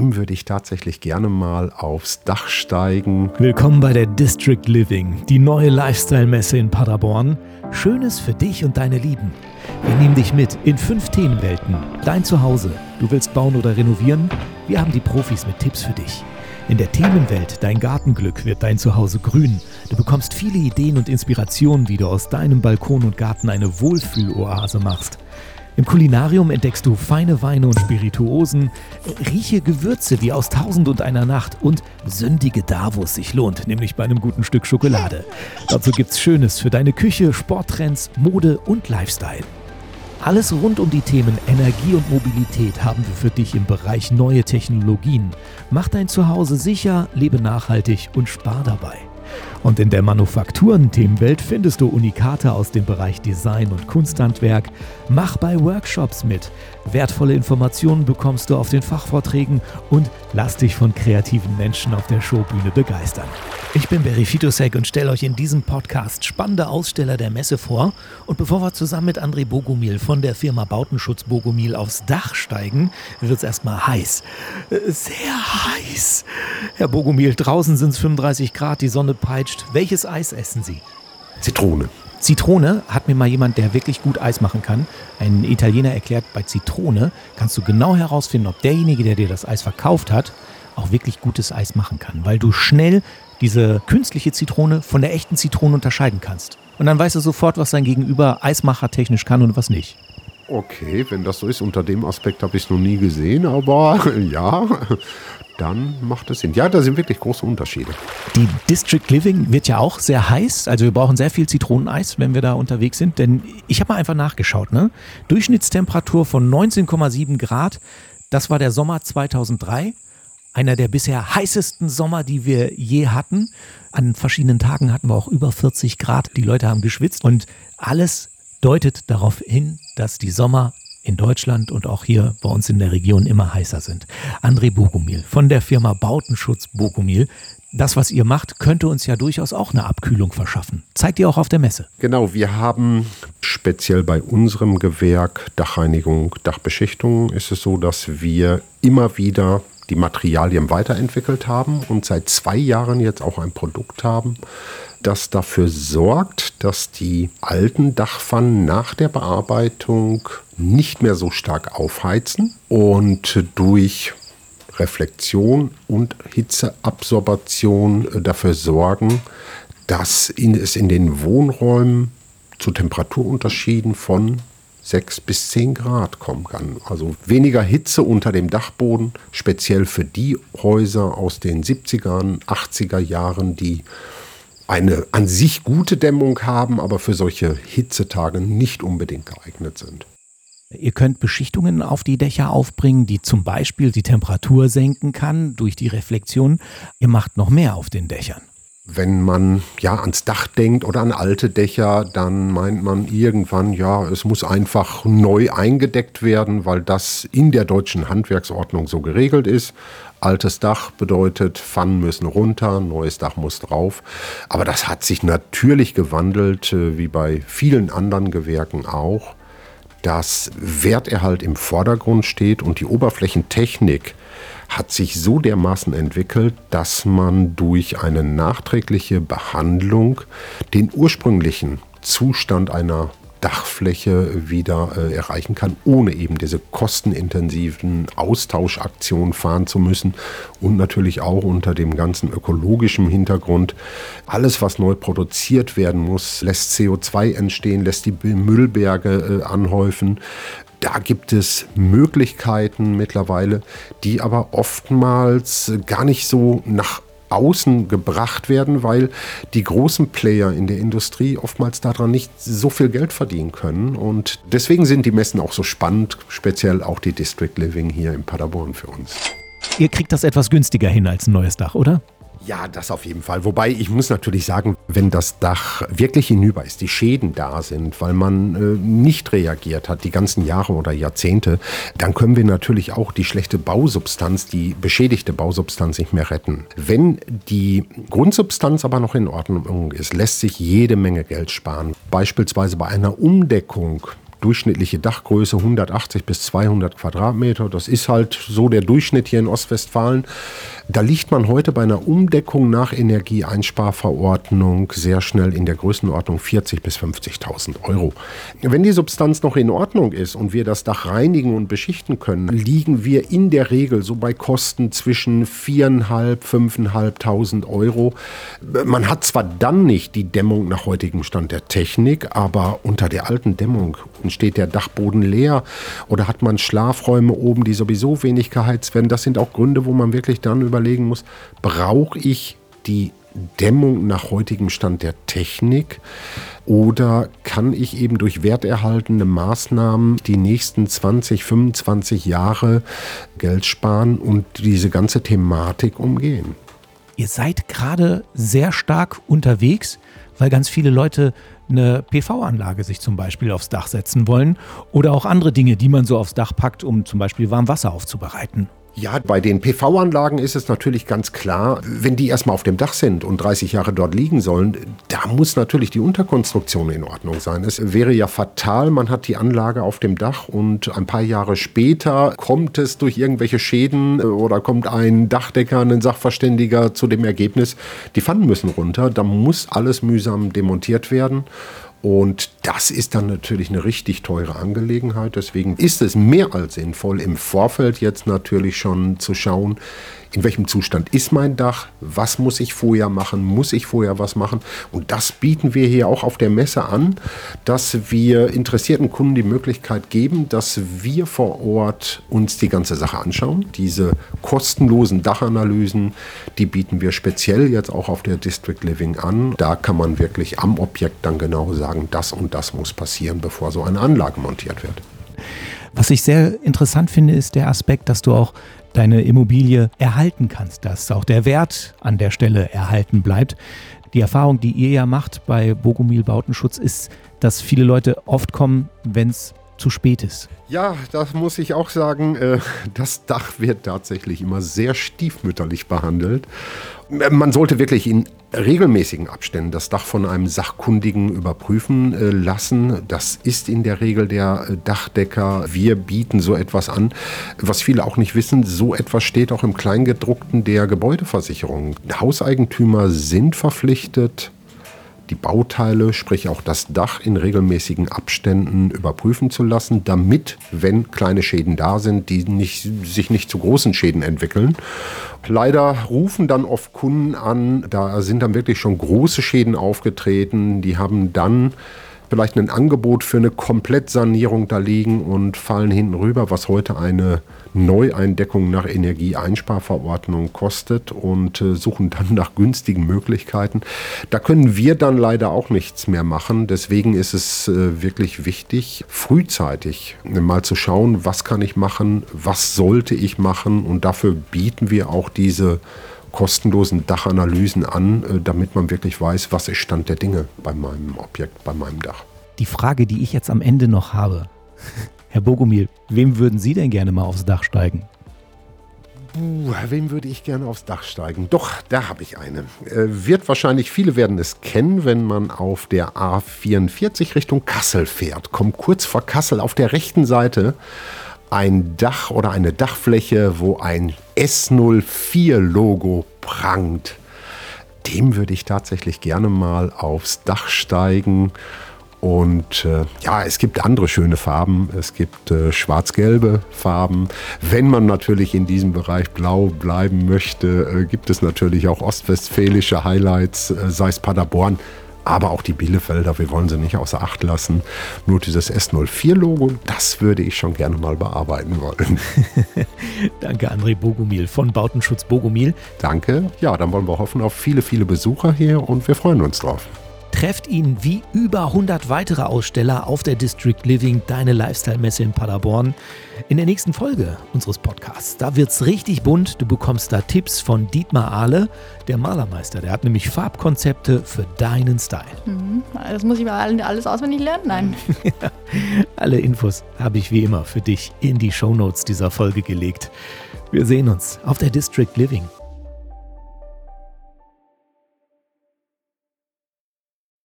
dem würde ich tatsächlich gerne mal aufs Dach steigen. Willkommen bei der District Living, die neue Lifestyle-Messe in Paderborn. Schönes für dich und deine Lieben. Wir nehmen dich mit in fünf Themenwelten. Dein Zuhause. Du willst bauen oder renovieren? Wir haben die Profis mit Tipps für dich. In der Themenwelt Dein Gartenglück wird dein Zuhause grün. Du bekommst viele Ideen und Inspirationen, wie du aus deinem Balkon und Garten eine Wohlfühloase machst. Im Kulinarium entdeckst du feine Weine und Spirituosen, rieche Gewürze wie aus Tausend und einer Nacht und sündige da, wo es sich lohnt, nämlich bei einem guten Stück Schokolade. Dazu gibt's Schönes für deine Küche, Sporttrends, Mode und Lifestyle. Alles rund um die Themen Energie und Mobilität haben wir für dich im Bereich neue Technologien. Mach dein Zuhause sicher, lebe nachhaltig und spar dabei. Und in der Manufakturen-Themenwelt findest du Unikate aus dem Bereich Design und Kunsthandwerk. Mach bei Workshops mit. Wertvolle Informationen bekommst du auf den Fachvorträgen und lass dich von kreativen Menschen auf der Showbühne begeistern. Ich bin Berry Fitosek und stelle euch in diesem Podcast spannende Aussteller der Messe vor. Und bevor wir zusammen mit André Bogomil von der Firma Bautenschutz Bogomil aufs Dach steigen, wird es erstmal heiß. Äh, sehr heiß. Herr Bogomil, draußen sind es 35 Grad, die Sonne peitscht. Welches Eis essen Sie? Zitrone. Zitrone hat mir mal jemand, der wirklich gut Eis machen kann. Ein Italiener erklärt, bei Zitrone kannst du genau herausfinden, ob derjenige, der dir das Eis verkauft hat, auch wirklich gutes Eis machen kann, weil du schnell diese künstliche Zitrone von der echten Zitrone unterscheiden kannst. Und dann weißt du sofort, was dein Gegenüber Eismacher technisch kann und was nicht. Okay, wenn das so ist, unter dem Aspekt habe ich es noch nie gesehen, aber ja, dann macht es Sinn. Ja, da sind wirklich große Unterschiede. Die District Living wird ja auch sehr heiß. Also wir brauchen sehr viel Zitroneneis, wenn wir da unterwegs sind. Denn ich habe mal einfach nachgeschaut. Ne? Durchschnittstemperatur von 19,7 Grad. Das war der Sommer 2003 einer der bisher heißesten Sommer, die wir je hatten. An verschiedenen Tagen hatten wir auch über 40 Grad. Die Leute haben geschwitzt und alles deutet darauf hin, dass die Sommer in Deutschland und auch hier bei uns in der Region immer heißer sind. André Bogomil von der Firma Bautenschutz Bogomil. Das, was ihr macht, könnte uns ja durchaus auch eine Abkühlung verschaffen. Zeigt ihr auch auf der Messe? Genau, wir haben speziell bei unserem Gewerk Dachreinigung, Dachbeschichtung ist es so, dass wir immer wieder die Materialien weiterentwickelt haben und seit zwei Jahren jetzt auch ein Produkt haben, das dafür sorgt, dass die alten Dachpfannen nach der Bearbeitung nicht mehr so stark aufheizen und durch Reflexion und Hitzeabsorption dafür sorgen, dass es in den Wohnräumen zu Temperaturunterschieden von 6 bis 10 Grad kommen kann. Also weniger Hitze unter dem Dachboden, speziell für die Häuser aus den 70er, 80er Jahren, die eine an sich gute Dämmung haben, aber für solche Hitzetage nicht unbedingt geeignet sind. Ihr könnt Beschichtungen auf die Dächer aufbringen, die zum Beispiel die Temperatur senken kann durch die Reflexion. Ihr macht noch mehr auf den Dächern. Wenn man ja ans Dach denkt oder an alte Dächer, dann meint man irgendwann, ja, es muss einfach neu eingedeckt werden, weil das in der deutschen Handwerksordnung so geregelt ist. Altes Dach bedeutet, Pfannen müssen runter, neues Dach muss drauf. Aber das hat sich natürlich gewandelt, äh, wie bei vielen anderen Gewerken auch, dass Werterhalt im Vordergrund steht und die Oberflächentechnik hat sich so dermaßen entwickelt, dass man durch eine nachträgliche Behandlung den ursprünglichen Zustand einer Dachfläche wieder äh, erreichen kann, ohne eben diese kostenintensiven Austauschaktionen fahren zu müssen und natürlich auch unter dem ganzen ökologischen Hintergrund. Alles, was neu produziert werden muss, lässt CO2 entstehen, lässt die Müllberge äh, anhäufen. Da gibt es Möglichkeiten mittlerweile, die aber oftmals gar nicht so nach außen gebracht werden, weil die großen Player in der Industrie oftmals daran nicht so viel Geld verdienen können. Und deswegen sind die Messen auch so spannend, speziell auch die District Living hier in Paderborn für uns. Ihr kriegt das etwas günstiger hin als ein neues Dach, oder? Ja, das auf jeden Fall. Wobei ich muss natürlich sagen, wenn das Dach wirklich hinüber ist, die Schäden da sind, weil man äh, nicht reagiert hat die ganzen Jahre oder Jahrzehnte, dann können wir natürlich auch die schlechte Bausubstanz, die beschädigte Bausubstanz nicht mehr retten. Wenn die Grundsubstanz aber noch in Ordnung ist, lässt sich jede Menge Geld sparen. Beispielsweise bei einer Umdeckung durchschnittliche Dachgröße 180 bis 200 Quadratmeter. Das ist halt so der Durchschnitt hier in Ostwestfalen. Da liegt man heute bei einer Umdeckung nach Energieeinsparverordnung sehr schnell in der Größenordnung 40.000 bis 50.000 Euro. Wenn die Substanz noch in Ordnung ist und wir das Dach reinigen und beschichten können, liegen wir in der Regel so bei Kosten zwischen 4.500, 5.500 Euro. Man hat zwar dann nicht die Dämmung nach heutigem Stand der Technik, aber unter der alten Dämmung steht der Dachboden leer oder hat man Schlafräume oben, die sowieso wenig geheizt werden. Das sind auch Gründe, wo man wirklich dann über überlegen muss, brauche ich die Dämmung nach heutigem Stand der Technik oder kann ich eben durch werterhaltende Maßnahmen die nächsten 20, 25 Jahre Geld sparen und diese ganze Thematik umgehen? Ihr seid gerade sehr stark unterwegs, weil ganz viele Leute eine PV-Anlage sich zum Beispiel aufs Dach setzen wollen oder auch andere Dinge, die man so aufs Dach packt, um zum Beispiel warm Wasser aufzubereiten. Ja, bei den PV-Anlagen ist es natürlich ganz klar, wenn die erstmal auf dem Dach sind und 30 Jahre dort liegen sollen, da muss natürlich die Unterkonstruktion in Ordnung sein. Es wäre ja fatal, man hat die Anlage auf dem Dach und ein paar Jahre später kommt es durch irgendwelche Schäden äh, oder kommt ein Dachdecker, ein Sachverständiger zu dem Ergebnis, die Pfannen müssen runter, da muss alles mühsam demontiert werden. Und das ist dann natürlich eine richtig teure Angelegenheit. Deswegen ist es mehr als sinnvoll, im Vorfeld jetzt natürlich schon zu schauen, in welchem Zustand ist mein Dach, was muss ich vorher machen, muss ich vorher was machen. Und das bieten wir hier auch auf der Messe an, dass wir interessierten Kunden die Möglichkeit geben, dass wir vor Ort uns die ganze Sache anschauen. Diese kostenlosen Dachanalysen, die bieten wir speziell jetzt auch auf der District Living an. Da kann man wirklich am Objekt dann genau sagen, das und das muss passieren, bevor so eine Anlage montiert wird. Was ich sehr interessant finde, ist der Aspekt, dass du auch deine Immobilie erhalten kannst, dass auch der Wert an der Stelle erhalten bleibt. Die Erfahrung, die ihr ja macht bei Bogomil Bautenschutz, ist, dass viele Leute oft kommen, wenn es zu spät ist. Ja, das muss ich auch sagen. Äh, das Dach wird tatsächlich immer sehr stiefmütterlich behandelt. Man sollte wirklich in regelmäßigen Abständen das Dach von einem Sachkundigen überprüfen äh, lassen. Das ist in der Regel der äh, Dachdecker. Wir bieten so etwas an. Was viele auch nicht wissen, so etwas steht auch im Kleingedruckten der Gebäudeversicherung. Hauseigentümer sind verpflichtet, die Bauteile, sprich auch das Dach in regelmäßigen Abständen überprüfen zu lassen, damit, wenn kleine Schäden da sind, die nicht, sich nicht zu großen Schäden entwickeln. Leider rufen dann oft Kunden an, da sind dann wirklich schon große Schäden aufgetreten, die haben dann vielleicht ein Angebot für eine Komplettsanierung da liegen und fallen hinten rüber, was heute eine Neueindeckung nach Energieeinsparverordnung kostet und äh, suchen dann nach günstigen Möglichkeiten. Da können wir dann leider auch nichts mehr machen. Deswegen ist es äh, wirklich wichtig, frühzeitig mal zu schauen, was kann ich machen, was sollte ich machen und dafür bieten wir auch diese kostenlosen Dachanalysen an, äh, damit man wirklich weiß, was ist Stand der Dinge bei meinem Objekt, bei meinem Dach. Die Frage, die ich jetzt am Ende noch habe, Herr Bogomil, wem würden Sie denn gerne mal aufs Dach steigen? Puh, wem würde ich gerne aufs Dach steigen? Doch, da habe ich eine. Äh, wird wahrscheinlich, viele werden es kennen, wenn man auf der A44 Richtung Kassel fährt. Kommt kurz vor Kassel auf der rechten Seite ein Dach oder eine Dachfläche, wo ein S04-Logo prangt. Dem würde ich tatsächlich gerne mal aufs Dach steigen. Und äh, ja, es gibt andere schöne Farben. Es gibt äh, schwarz-gelbe Farben. Wenn man natürlich in diesem Bereich blau bleiben möchte, äh, gibt es natürlich auch ostwestfälische Highlights, äh, sei es Paderborn aber auch die Bielefelder, wir wollen sie nicht außer Acht lassen. Nur dieses S04-Logo, das würde ich schon gerne mal bearbeiten wollen. Danke, André Bogomil von Bautenschutz Bogomil. Danke. Ja, dann wollen wir hoffen auf viele, viele Besucher hier und wir freuen uns drauf. Trefft ihn wie über 100 weitere Aussteller auf der District Living, deine Lifestyle-Messe in Paderborn. In der nächsten Folge unseres Podcasts, da wird's richtig bunt. Du bekommst da Tipps von Dietmar Ahle, der Malermeister. Der hat nämlich Farbkonzepte für deinen Style. Mhm. Das muss ich mal alles auswendig lernen? Nein. Alle Infos habe ich wie immer für dich in die Shownotes dieser Folge gelegt. Wir sehen uns auf der District Living.